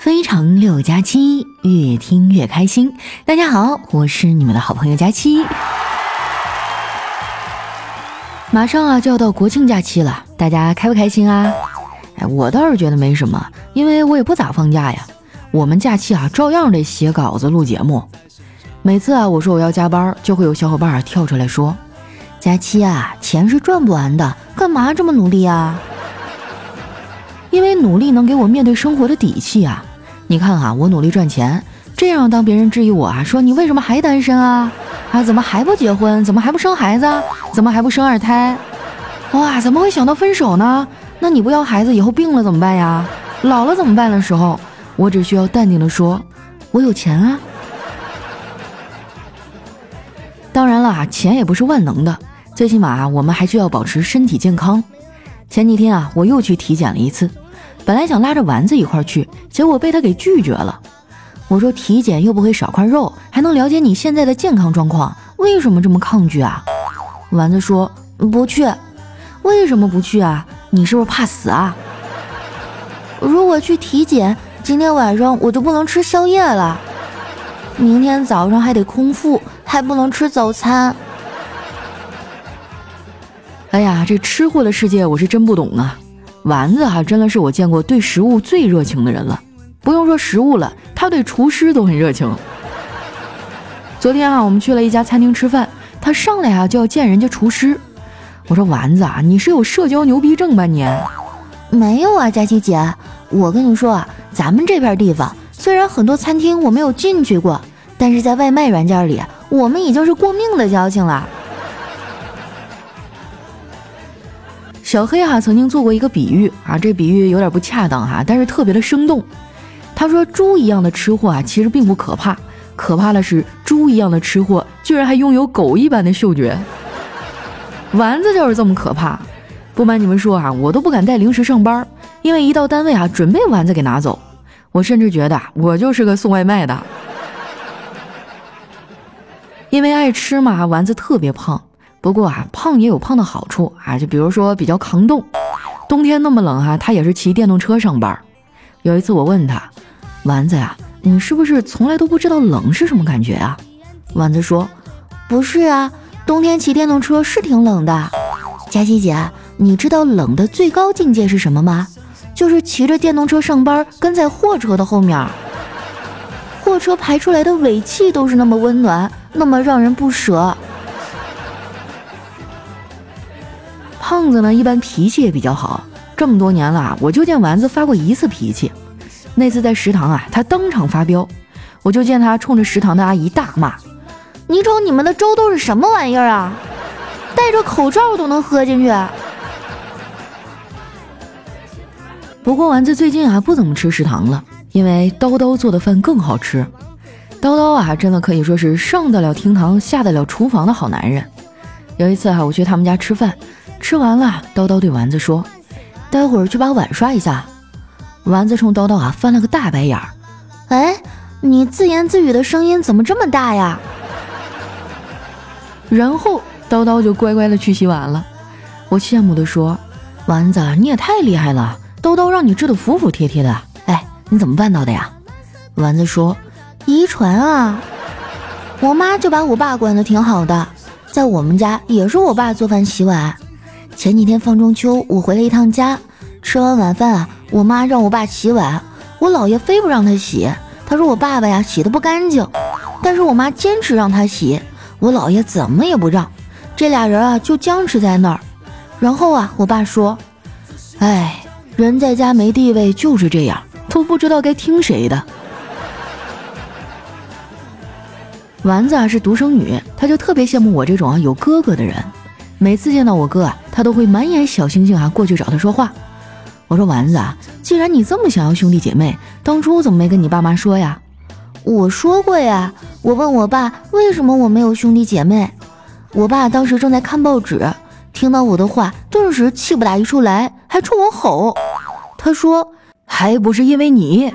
非常六加七，越听越开心。大家好，我是你们的好朋友佳期。马上啊就要到国庆假期了，大家开不开心啊？哎，我倒是觉得没什么，因为我也不咋放假呀。我们假期啊照样得写稿子、录节目。每次啊我说我要加班，就会有小伙伴跳出来说：“佳期啊，钱是赚不完的，干嘛这么努力啊？”因为努力能给我面对生活的底气啊。你看啊，我努力赚钱，这样当别人质疑我啊，说你为什么还单身啊？啊，怎么还不结婚？怎么还不生孩子？怎么还不生二胎？哇，怎么会想到分手呢？那你不要孩子，以后病了怎么办呀？老了怎么办的时候，我只需要淡定的说，我有钱啊。当然了，钱也不是万能的，最起码我们还需要保持身体健康。前几天啊，我又去体检了一次。本来想拉着丸子一块去，结果被他给拒绝了。我说体检又不会少块肉，还能了解你现在的健康状况，为什么这么抗拒啊？丸子说不去。为什么不去啊？你是不是怕死啊？如果去体检，今天晚上我就不能吃宵夜了，明天早上还得空腹，还不能吃早餐。哎呀，这吃货的世界我是真不懂啊。丸子哈真的是我见过对食物最热情的人了，不用说食物了，他对厨师都很热情。昨天啊，我们去了一家餐厅吃饭，他上来啊就要见人家厨师。我说丸子啊，你是有社交牛逼症吧你？没有啊，佳琪姐，我跟你说啊，咱们这片地方虽然很多餐厅我没有进去过，但是在外卖软件里，我们已经是过命的交情了。小黑哈曾经做过一个比喻啊，这比喻有点不恰当哈，但是特别的生动。他说：“猪一样的吃货啊，其实并不可怕，可怕的是猪一样的吃货居然还拥有狗一般的嗅觉。”丸子就是这么可怕。不瞒你们说啊，我都不敢带零食上班，因为一到单位啊，准备丸子给拿走。我甚至觉得我就是个送外卖的。因为爱吃嘛，丸子特别胖。不过啊，胖也有胖的好处啊，就比如说比较抗冻。冬天那么冷哈，他也是骑电动车上班。有一次我问他，丸子呀，你是不是从来都不知道冷是什么感觉啊？丸子说，不是啊，冬天骑电动车是挺冷的。佳琪姐，你知道冷的最高境界是什么吗？就是骑着电动车上班，跟在货车的后面，货车排出来的尾气都是那么温暖，那么让人不舍。胖子呢，一般脾气也比较好。这么多年了，我就见丸子发过一次脾气。那次在食堂啊，他当场发飙，我就见他冲着食堂的阿姨大骂：“你瞅你们的粥都是什么玩意儿啊？戴着口罩都能喝进去。”不过丸子最近啊不怎么吃食堂了，因为叨叨做的饭更好吃。叨叨啊，真的可以说是上得了厅堂，下得了厨房的好男人。有一次哈，我去他们家吃饭。吃完了，叨叨对丸子说：“待会儿去把碗刷一下。”丸子冲叨叨啊翻了个大白眼儿：“哎，你自言自语的声音怎么这么大呀？” 然后叨叨就乖乖的去洗碗了。我羡慕的说：“丸子，你也太厉害了，叨叨让你治的服服帖帖的。哎，你怎么办到的呀？”丸子说：“遗传啊，我妈就把我爸管得挺好的，在我们家也是我爸做饭洗碗。”前几天放中秋，我回了一趟家，吃完晚饭啊，我妈让我爸洗碗，我姥爷非不让他洗，他说我爸爸呀洗的不干净，但是我妈坚持让他洗，我姥爷怎么也不让，这俩人啊就僵持在那儿。然后啊，我爸说：“哎，人在家没地位就是这样，都不知道该听谁的。”丸子啊是独生女，她就特别羡慕我这种啊有哥哥的人。每次见到我哥啊，他都会满眼小星星啊过去找他说话。我说丸子啊，既然你这么想要兄弟姐妹，当初怎么没跟你爸妈说呀？我说过呀，我问我爸为什么我没有兄弟姐妹。我爸当时正在看报纸，听到我的话，顿时气不打一处来，还冲我吼。他说：“还不是因为你，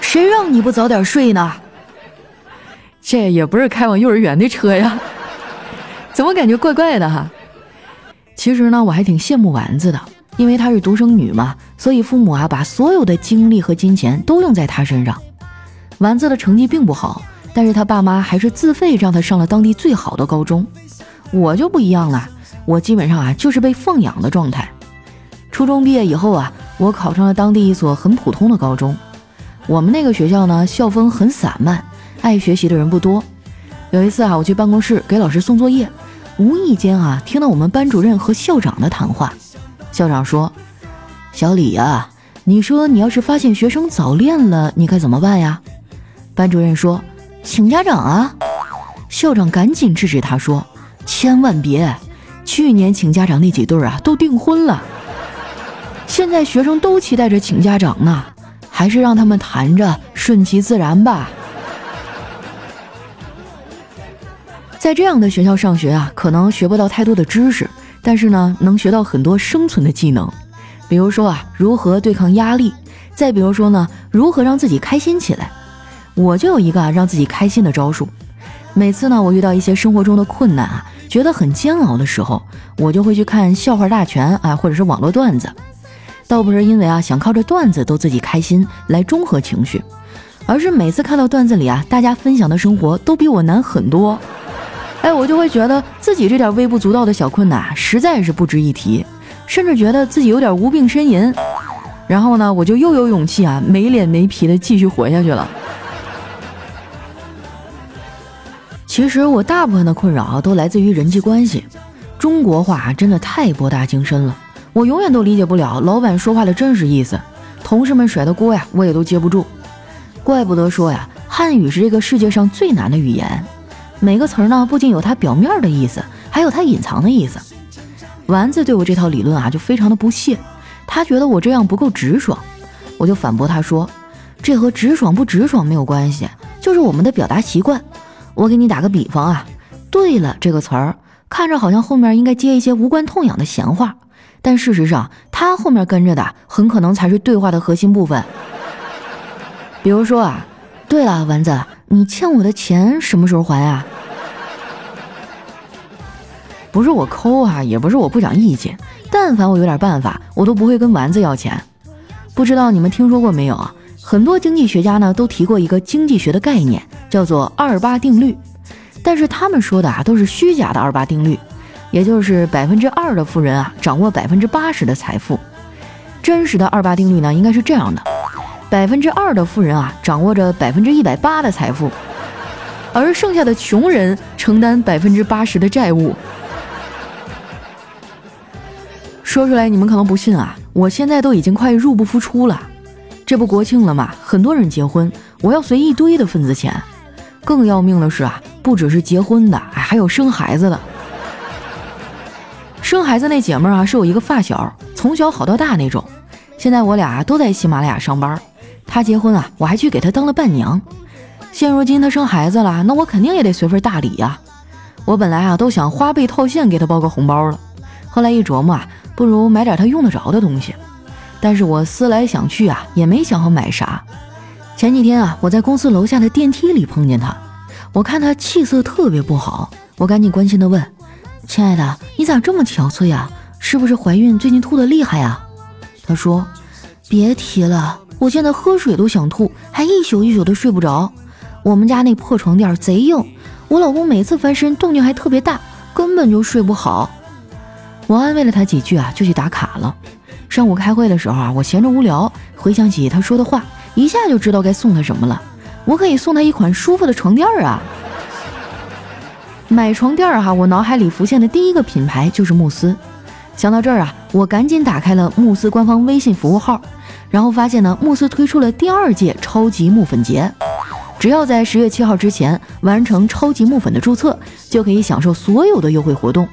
谁让你不早点睡呢？”这也不是开往幼儿园的车呀。怎么感觉怪怪的哈？其实呢，我还挺羡慕丸子的，因为她是独生女嘛，所以父母啊把所有的精力和金钱都用在她身上。丸子的成绩并不好，但是她爸妈还是自费让她上了当地最好的高中。我就不一样了，我基本上啊就是被奉养的状态。初中毕业以后啊，我考上了当地一所很普通的高中。我们那个学校呢，校风很散漫，爱学习的人不多。有一次啊，我去办公室给老师送作业，无意间啊听到我们班主任和校长的谈话。校长说：“小李呀，你说你要是发现学生早恋了，你该怎么办呀？”班主任说：“请家长啊。”校长赶紧制止他说：“千万别！去年请家长那几对啊，都订婚了。现在学生都期待着请家长呢，还是让他们谈着，顺其自然吧。”在这样的学校上学啊，可能学不到太多的知识，但是呢，能学到很多生存的技能，比如说啊，如何对抗压力，再比如说呢，如何让自己开心起来。我就有一个啊让自己开心的招数，每次呢我遇到一些生活中的困难啊，觉得很煎熬的时候，我就会去看笑话大全啊，或者是网络段子，倒不是因为啊想靠着段子逗自己开心来中和情绪，而是每次看到段子里啊大家分享的生活都比我难很多，哎，我就会觉得自己这点微不足道的小困难实在是不值一提，甚至觉得自己有点无病呻吟，然后呢我就又有勇气啊没脸没皮的继续活下去了。其实我大部分的困扰都来自于人际关系。中国话真的太博大精深了，我永远都理解不了老板说话的真实意思，同事们甩的锅呀，我也都接不住。怪不得说呀，汉语是这个世界上最难的语言。每个词儿呢，不仅有它表面的意思，还有它隐藏的意思。丸子对我这套理论啊，就非常的不屑，他觉得我这样不够直爽。我就反驳他说，这和直爽不直爽没有关系，就是我们的表达习惯。我给你打个比方啊，对了这个词儿，看着好像后面应该接一些无关痛痒的闲话，但事实上它后面跟着的很可能才是对话的核心部分。比如说啊，对了，丸子，你欠我的钱什么时候还啊？不是我抠啊，也不是我不讲义气，但凡我有点办法，我都不会跟丸子要钱。不知道你们听说过没有啊？很多经济学家呢都提过一个经济学的概念，叫做二八定律。但是他们说的啊都是虚假的二八定律，也就是百分之二的富人啊掌握百分之八十的财富。真实的二八定律呢应该是这样的：百分之二的富人啊掌握着百分之一百八的财富，而剩下的穷人承担百分之八十的债务。说出来你们可能不信啊，我现在都已经快入不敷出了。这不国庆了吗？很多人结婚，我要随一堆的份子钱。更要命的是啊，不只是结婚的，还有生孩子的。生孩子那姐们儿啊，是我一个发小，从小好到大那种。现在我俩都在喜马拉雅上班。她结婚啊，我还去给她当了伴娘。现如今她生孩子了，那我肯定也得随份大礼呀。我本来啊都想花呗套现给她包个红包了，后来一琢磨啊，不如买点她用得着的东西。但是我思来想去啊，也没想好买啥。前几天啊，我在公司楼下的电梯里碰见他，我看他气色特别不好，我赶紧关心的问：“亲爱的，你咋这么憔悴呀？是不是怀孕最近吐的厉害呀？”他说：“别提了，我现在喝水都想吐，还一宿一宿的睡不着。我们家那破床垫贼硬，我老公每次翻身动静还特别大，根本就睡不好。”我安慰了他几句啊，就去打卡了。上午开会的时候啊，我闲着无聊，回想起他说的话，一下就知道该送他什么了。我可以送他一款舒服的床垫啊！买床垫哈，我脑海里浮现的第一个品牌就是慕斯。想到这儿啊，我赶紧打开了慕斯官方微信服务号，然后发现呢，慕斯推出了第二届超级木粉节，只要在十月七号之前完成超级木粉的注册，就可以享受所有的优惠活动。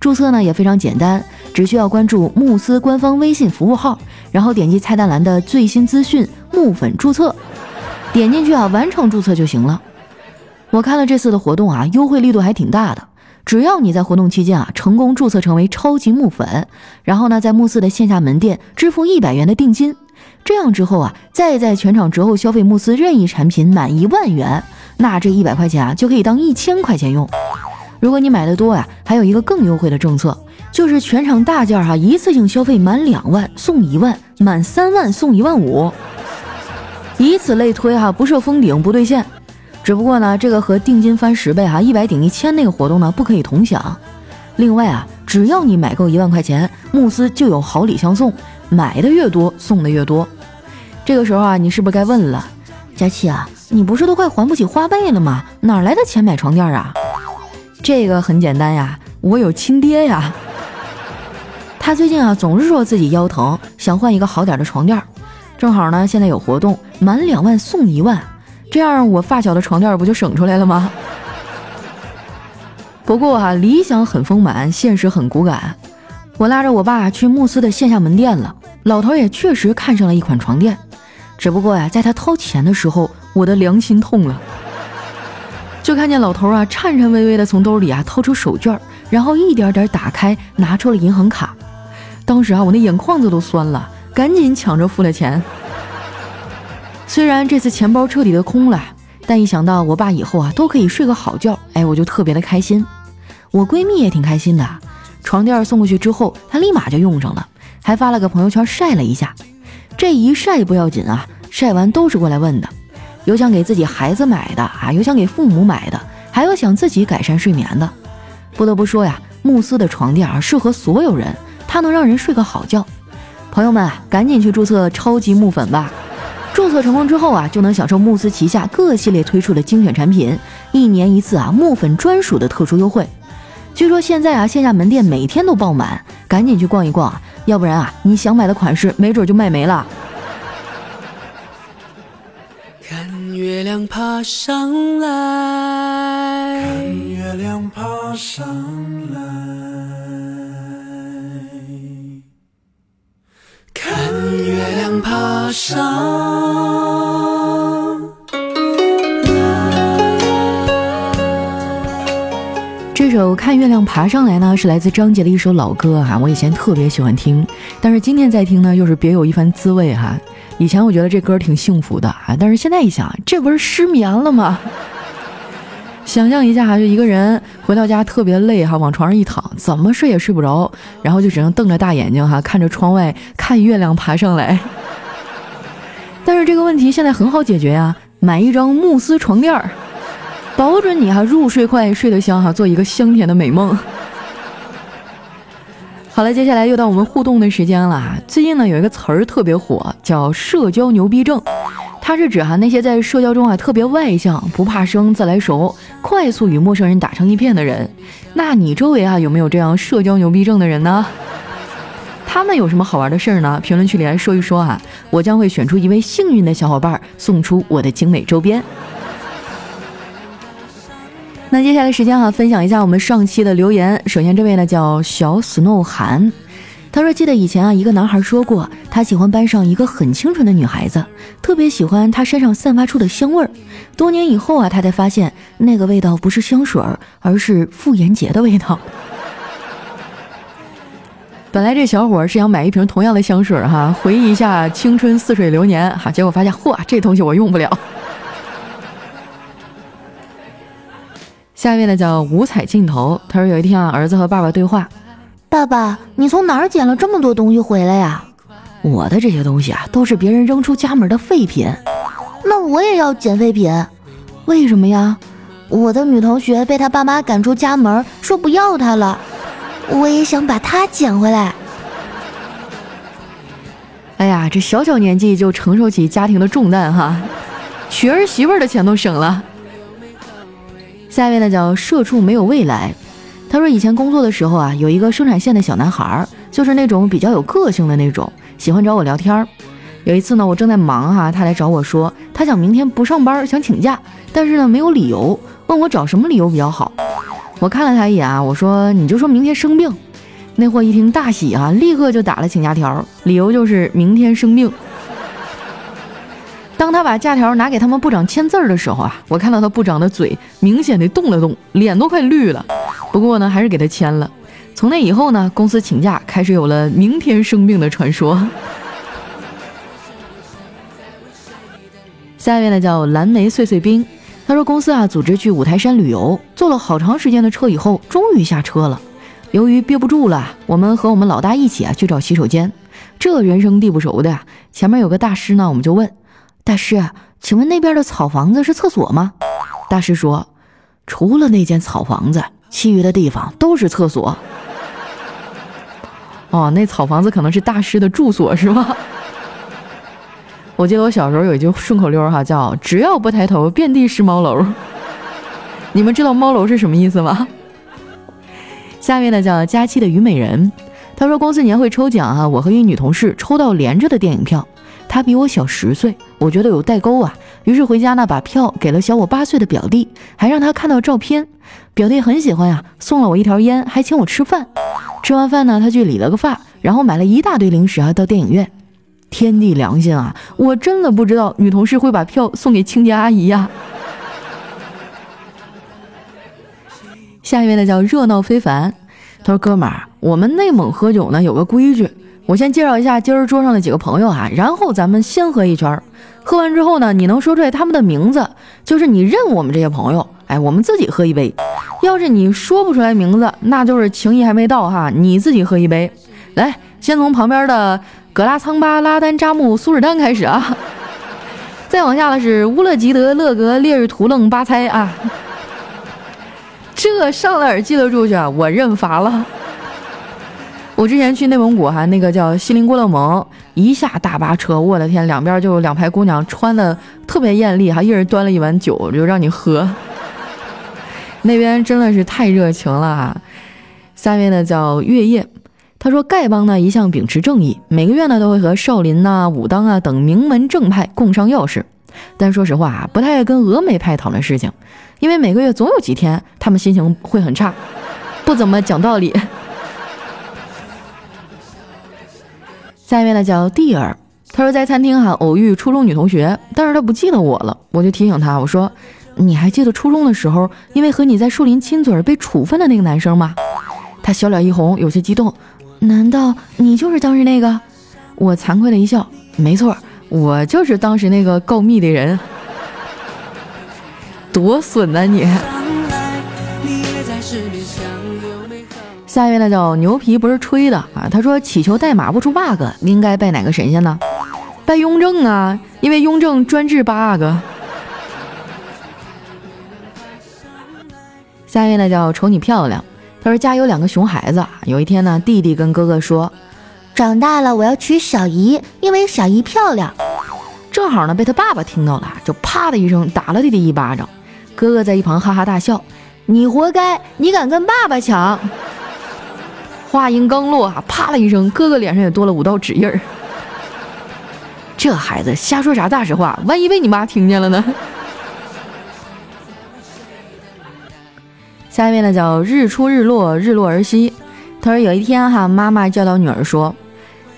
注册呢也非常简单，只需要关注慕斯官方微信服务号，然后点击菜单栏的最新资讯木粉注册，点进去啊，完成注册就行了。我看了这次的活动啊，优惠力度还挺大的。只要你在活动期间啊成功注册成为超级木粉，然后呢在慕斯的线下门店支付一百元的定金，这样之后啊再在全场折后消费慕斯任意产品满一万元，那这一百块钱啊就可以当一千块钱用。如果你买的多呀，还有一个更优惠的政策，就是全场大件哈，一次性消费满两万送一万，满三万送一万五，以此类推哈，不设封顶不兑现。只不过呢，这个和定金翻十倍哈，一百顶一千那个活动呢，不可以同享。另外啊，只要你买够一万块钱，慕斯就有好礼相送，买的越多送的越多。这个时候啊，你是不是该问了，佳琪啊，你不是都快还不起花呗了吗？哪来的钱买床垫啊？这个很简单呀，我有亲爹呀。他最近啊，总是说自己腰疼，想换一个好点的床垫。正好呢，现在有活动，满两万送一万，这样我发小的床垫不就省出来了吗？不过哈，理想很丰满，现实很骨感。我拉着我爸去慕斯的线下门店了，老头也确实看上了一款床垫。只不过呀，在他掏钱的时候，我的良心痛了。就看见老头啊，颤颤巍巍的从兜里啊掏出手绢，然后一点点打开，拿出了银行卡。当时啊，我那眼眶子都酸了，赶紧抢着付了钱。虽然这次钱包彻底的空了，但一想到我爸以后啊都可以睡个好觉，哎，我就特别的开心。我闺蜜也挺开心的，床垫送过去之后，她立马就用上了，还发了个朋友圈晒了一下。这一晒不要紧啊，晒完都是过来问的，有想给自己孩子买的啊，有想给父母买的，还有想自己改善睡眠的。不得不说呀，慕斯的床垫啊适合所有人。它能让人睡个好觉，朋友们，赶紧去注册超级木粉吧！注册成功之后啊，就能享受慕斯旗下各系列推出的精选产品，一年一次啊木粉专属的特殊优惠。据说现在啊线下门店每天都爆满，赶紧去逛一逛，要不然啊你想买的款式没准就卖没了。看月亮爬上来，看月亮爬上来。看月亮爬上这首《看月亮爬上来》呢，是来自张杰的一首老歌哈，我以前特别喜欢听，但是今天再听呢，又是别有一番滋味哈。以前我觉得这歌挺幸福的啊，但是现在一想，这不是失眠了吗？想象一下哈，就一个人回到家特别累哈，往床上一躺，怎么睡也睡不着，然后就只能瞪着大眼睛哈，看着窗外看月亮爬上来。但是这个问题现在很好解决呀，买一张慕斯床垫儿，保准你哈入睡快，睡得香哈，做一个香甜的美梦。好了，接下来又到我们互动的时间了。最近呢有一个词儿特别火，叫社交牛逼症。它是指哈那些在社交中啊特别外向、不怕生、自来熟、快速与陌生人打成一片的人。那你周围啊有没有这样社交牛逼症的人呢？他们有什么好玩的事儿呢？评论区里来说一说啊，我将会选出一位幸运的小伙伴送出我的精美周边。那接下来时间哈，分享一下我们上期的留言。首先这位呢叫小 snow 寒。他说：“记得以前啊，一个男孩说过，他喜欢班上一个很清纯的女孩子，特别喜欢她身上散发出的香味儿。多年以后啊，他才发现那个味道不是香水，而是妇炎洁的味道。本来这小伙是想买一瓶同样的香水哈，回忆一下青春似水流年哈，结果发现嚯，这东西我用不了。下一位呢叫五彩镜头，他说有一天啊，儿子和爸爸对话。”爸爸，你从哪儿捡了这么多东西回来呀？我的这些东西啊，都是别人扔出家门的废品。那我也要捡废品，为什么呀？我的女同学被她爸妈赶出家门，说不要她了，我也想把她捡回来。哎呀，这小小年纪就承受起家庭的重担哈，娶儿媳妇的钱都省了。下一位呢，叫社畜没有未来。他说：“以前工作的时候啊，有一个生产线的小男孩，就是那种比较有个性的那种，喜欢找我聊天儿。有一次呢，我正在忙哈，他来找我说，他想明天不上班，想请假，但是呢没有理由，问我找什么理由比较好。我看了他一眼啊，我说你就说明天生病。那货一听大喜啊，立刻就打了请假条，理由就是明天生病。当他把假条拿给他们部长签字的时候啊，我看到他部长的嘴明显的动了动，脸都快绿了。”不过呢，还是给他签了。从那以后呢，公司请假开始有了明天生病的传说。下一位呢叫蓝莓碎碎冰，他说公司啊组织去五台山旅游，坐了好长时间的车以后，终于下车了。由于憋不住了，我们和我们老大一起啊去找洗手间。这人生地不熟的呀，前面有个大师呢，我们就问大师，请问那边的草房子是厕所吗？大师说，除了那间草房子，其余的地方都是厕所。哦，那草房子可能是大师的住所是吗？我记得我小时候有一句顺口溜哈，叫“只要不抬头，遍地是猫楼”。你们知道猫楼是什么意思吗？下面呢叫佳期的虞美人，他说公司年会抽奖啊，我和一女同事抽到连着的电影票，他比我小十岁，我觉得有代沟啊，于是回家呢把票给了小我八岁的表弟，还让他看到照片，表弟很喜欢呀，送了我一条烟，还请我吃饭。吃完饭呢，他去理了个发，然后买了一大堆零食啊，到电影院。天地良心啊！我真的不知道女同事会把票送给清洁阿姨呀。下一位呢叫热闹非凡，他说：“哥们儿，我们内蒙喝酒呢有个规矩，我先介绍一下今儿桌上的几个朋友哈，然后咱们先喝一圈，喝完之后呢，你能说出来他们的名字，就是你认我们这些朋友。哎，我们自己喝一杯。要是你说不出来名字，那就是情谊还没到哈，你自己喝一杯。来，先从旁边的。”格拉仓巴拉丹扎木苏尔丹开始啊，再往下的是乌勒吉德勒格列日图楞巴猜啊，这上哪儿记得住去啊？我认罚了。我之前去内蒙古哈，那个叫锡林郭勒盟，一下大巴车，我的天，两边就两排姑娘，穿的特别艳丽哈，一人端了一碗酒就让你喝。那边真的是太热情了哈。下面呢叫月夜。他说：“丐帮呢一向秉持正义，每个月呢都会和少林呐、武当啊等名门正派共商要事。但说实话啊，不太爱跟峨眉派讨论事情，因为每个月总有几天他们心情会很差，不怎么讲道理。下一位呢叫蒂尔，他说在餐厅哈偶遇初中女同学，但是他不记得我了，我就提醒他，我说你还记得初中的时候，因为和你在树林亲嘴被处分的那个男生吗？他小脸一红，有些激动。”难道你就是当时那个？我惭愧的一笑，没错，我就是当时那个告密的人。多损呐你！下一位呢叫牛皮不是吹的啊，他说祈求代码不出 bug，应该拜哪个神仙呢？拜雍正啊，因为雍正专治 bug。下一位呢叫瞅你漂亮。他说家有两个熊孩子，有一天呢，弟弟跟哥哥说，长大了我要娶小姨，因为小姨漂亮。正好呢，被他爸爸听到了，就啪的一声打了弟弟一巴掌。哥哥在一旁哈哈大笑，你活该，你敢跟爸爸抢？话音刚落啊，啪的一声，哥哥脸上也多了五道指印儿。这孩子瞎说啥大实话？万一被你妈听见了呢？下一位呢叫日出日落日落而息。他说有一天哈，妈妈教导女儿说，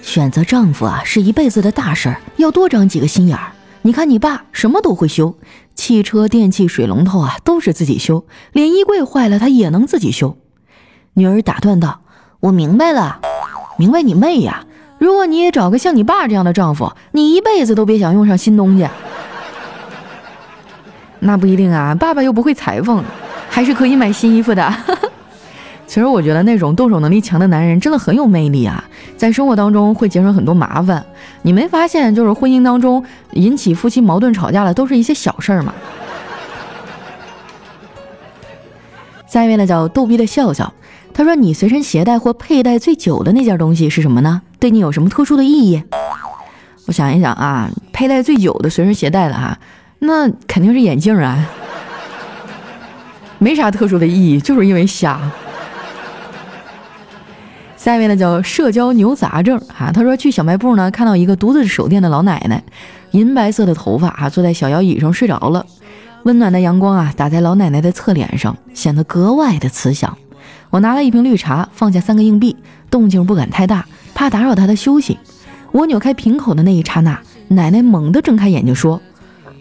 选择丈夫啊是一辈子的大事儿，要多长几个心眼儿。你看你爸什么都会修，汽车、电器、水龙头啊都是自己修，连衣柜坏了他也能自己修。女儿打断道：“我明白了，明白你妹呀！如果你也找个像你爸这样的丈夫，你一辈子都别想用上新东西。那不一定啊，爸爸又不会裁缝。”还是可以买新衣服的。其实我觉得那种动手能力强的男人真的很有魅力啊，在生活当中会节省很多麻烦。你没发现，就是婚姻当中引起夫妻矛盾吵架的都是一些小事儿吗？下一位呢叫逗逼的笑笑，他说：“你随身携带或佩戴最久的那件东西是什么呢？对你有什么特殊的意义？”我想一想啊，佩戴最久的随身携带的哈，那肯定是眼镜啊。没啥特殊的意义，就是因为瞎。下一位呢叫社交牛杂症啊，他说去小卖部呢看到一个独自守店的老奶奶，银白色的头发啊，坐在小摇椅上睡着了，温暖的阳光啊打在老奶奶的侧脸上，显得格外的慈祥。我拿了一瓶绿茶，放下三个硬币，动静不敢太大，怕打扰她的休息。我扭开瓶口的那一刹那，奶奶猛地睁开眼睛说：“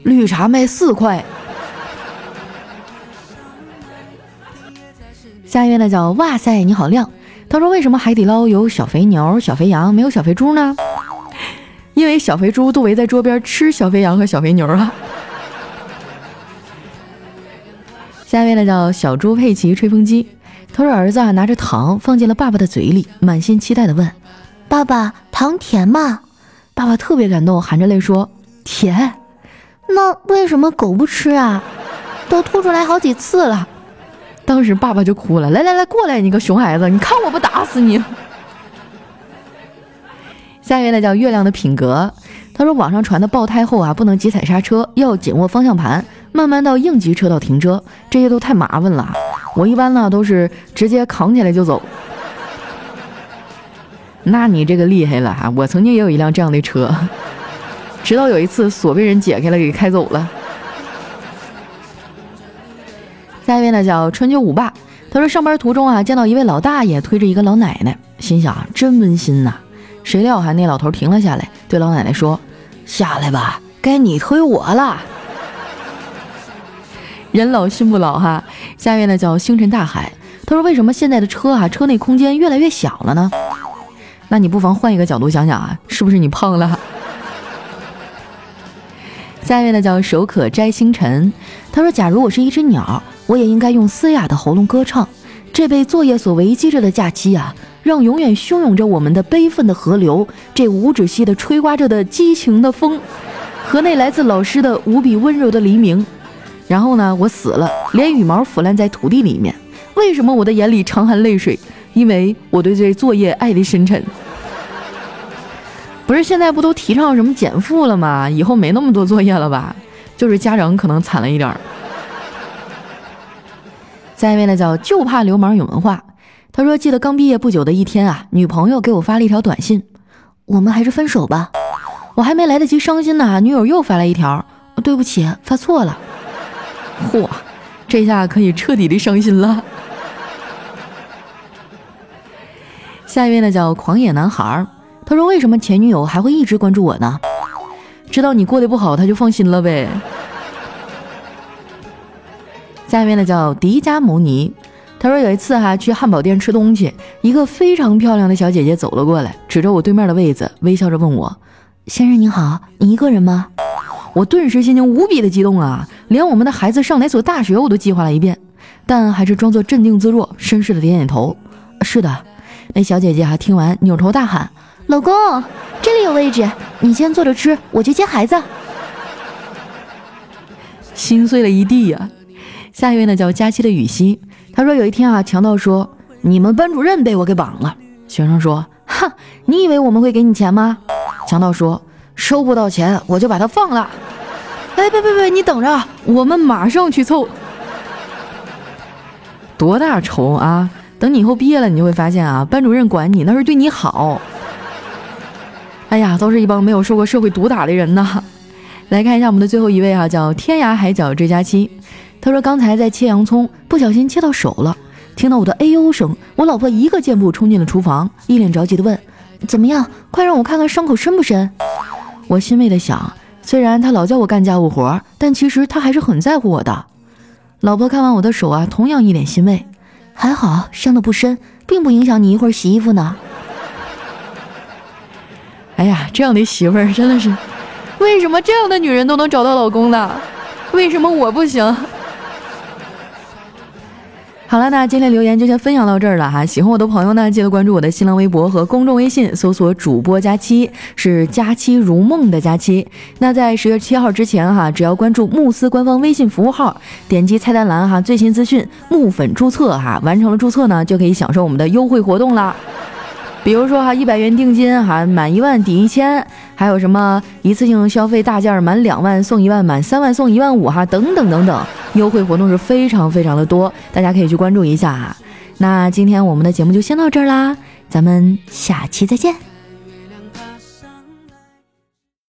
绿茶卖四块。”下一位呢叫哇塞你好亮，他说为什么海底捞有小肥牛、小肥羊，没有小肥猪呢？因为小肥猪都围在桌边吃小肥羊和小肥牛啊。下一位呢叫小猪佩奇吹风机，他说儿子啊拿着糖放进了爸爸的嘴里，满心期待的问：“爸爸，糖甜吗？”爸爸特别感动，含着泪说：“甜。”那为什么狗不吃啊？都吐出来好几次了。当时爸爸就哭了：“来来来，过来，你个熊孩子，你看我不打死你！”下一位呢叫月亮的品格，他说网上传的爆胎后啊不能急踩刹车，要紧握方向盘，慢慢到应急车道停车，这些都太麻烦了。我一般呢都是直接扛起来就走。那你这个厉害了哈！我曾经也有一辆这样的车，直到有一次锁被人解开了给开走了。下一位呢叫春秋五霸，他说上班途中啊见到一位老大爷推着一个老奶奶，心想真温馨呐。谁料哈，那老头停了下来，对老奶奶说：“下来吧，该你推我了。”人老心不老哈。下一位呢叫星辰大海，他说：“为什么现在的车啊，车内空间越来越小了呢？”那你不妨换一个角度想想啊，是不是你胖了？下一位呢叫手可摘星辰，他说：“假如我是一只鸟，我也应该用嘶哑的喉咙歌唱。这被作业所围击着的假期啊。”让永远汹涌着我们的悲愤的河流，这无止息的吹刮着的激情的风，和那来自老师的无比温柔的黎明。然后呢，我死了，连羽毛腐烂在土地里面。为什么我的眼里常含泪水？因为我对这作业爱的深沉。不是现在不都提倡什么减负了吗？以后没那么多作业了吧？就是家长可能惨了一点儿。下一位呢，叫就怕流氓有文化。他说：“记得刚毕业不久的一天啊，女朋友给我发了一条短信，我们还是分手吧。我还没来得及伤心呢，女友又发来一条，对不起，发错了。嚯，这下可以彻底的伤心了。下一位呢叫狂野男孩，他说为什么前女友还会一直关注我呢？知道你过得不好，他就放心了呗。下一位呢叫迪迦牟尼。”他说有一次哈去汉堡店吃东西，一个非常漂亮的小姐姐走了过来，指着我对面的位子，微笑着问我：“先生您好，你一个人吗？”我顿时心情无比的激动啊，连我们的孩子上哪所大学我都计划了一遍，但还是装作镇定自若，绅士的点点头：“是的。”那小姐姐还听完扭头大喊：“老公，这里有位置，你先坐着吃，我去接孩子。”心碎了一地呀。下一位呢叫佳期的雨欣。他说：“有一天啊，强盗说你们班主任被我给绑了。”学生说：“哼，你以为我们会给你钱吗？”强盗说：“收不到钱，我就把他放了。”哎，别别别，你等着，我们马上去凑。多大仇啊！等你以后毕业了，你就会发现啊，班主任管你那是对你好。哎呀，都是一帮没有受过社会毒打的人呐。来看一下我们的最后一位啊，叫天涯海角追佳期。他说：“刚才在切洋葱，不小心切到手了。听到我的哎呦声，我老婆一个箭步冲进了厨房，一脸着急的问：‘怎么样？快让我看看伤口深不深？’我欣慰的想，虽然他老叫我干家务活，但其实他还是很在乎我的。老婆看完我的手啊，同样一脸欣慰，还好伤的不深，并不影响你一会儿洗衣服呢。哎呀，这样的媳妇儿真的是，为什么这样的女人都能找到老公呢？为什么我不行？”好了，那今天留言就先分享到这儿了哈。喜欢我的朋友呢，记得关注我的新浪微博和公众微信，搜索主播佳期，是佳期如梦的佳期。那在十月七号之前哈，只要关注慕斯官方微信服务号，点击菜单栏哈，最新资讯慕粉注册哈，完成了注册呢，就可以享受我们的优惠活动啦。比如说哈，一百元定金哈，满一万抵一千，还有什么一次性消费大件满两万送一万，满三万送一万五哈，等等等等，优惠活动是非常非常的多，大家可以去关注一下哈。那今天我们的节目就先到这儿啦，咱们下期再见。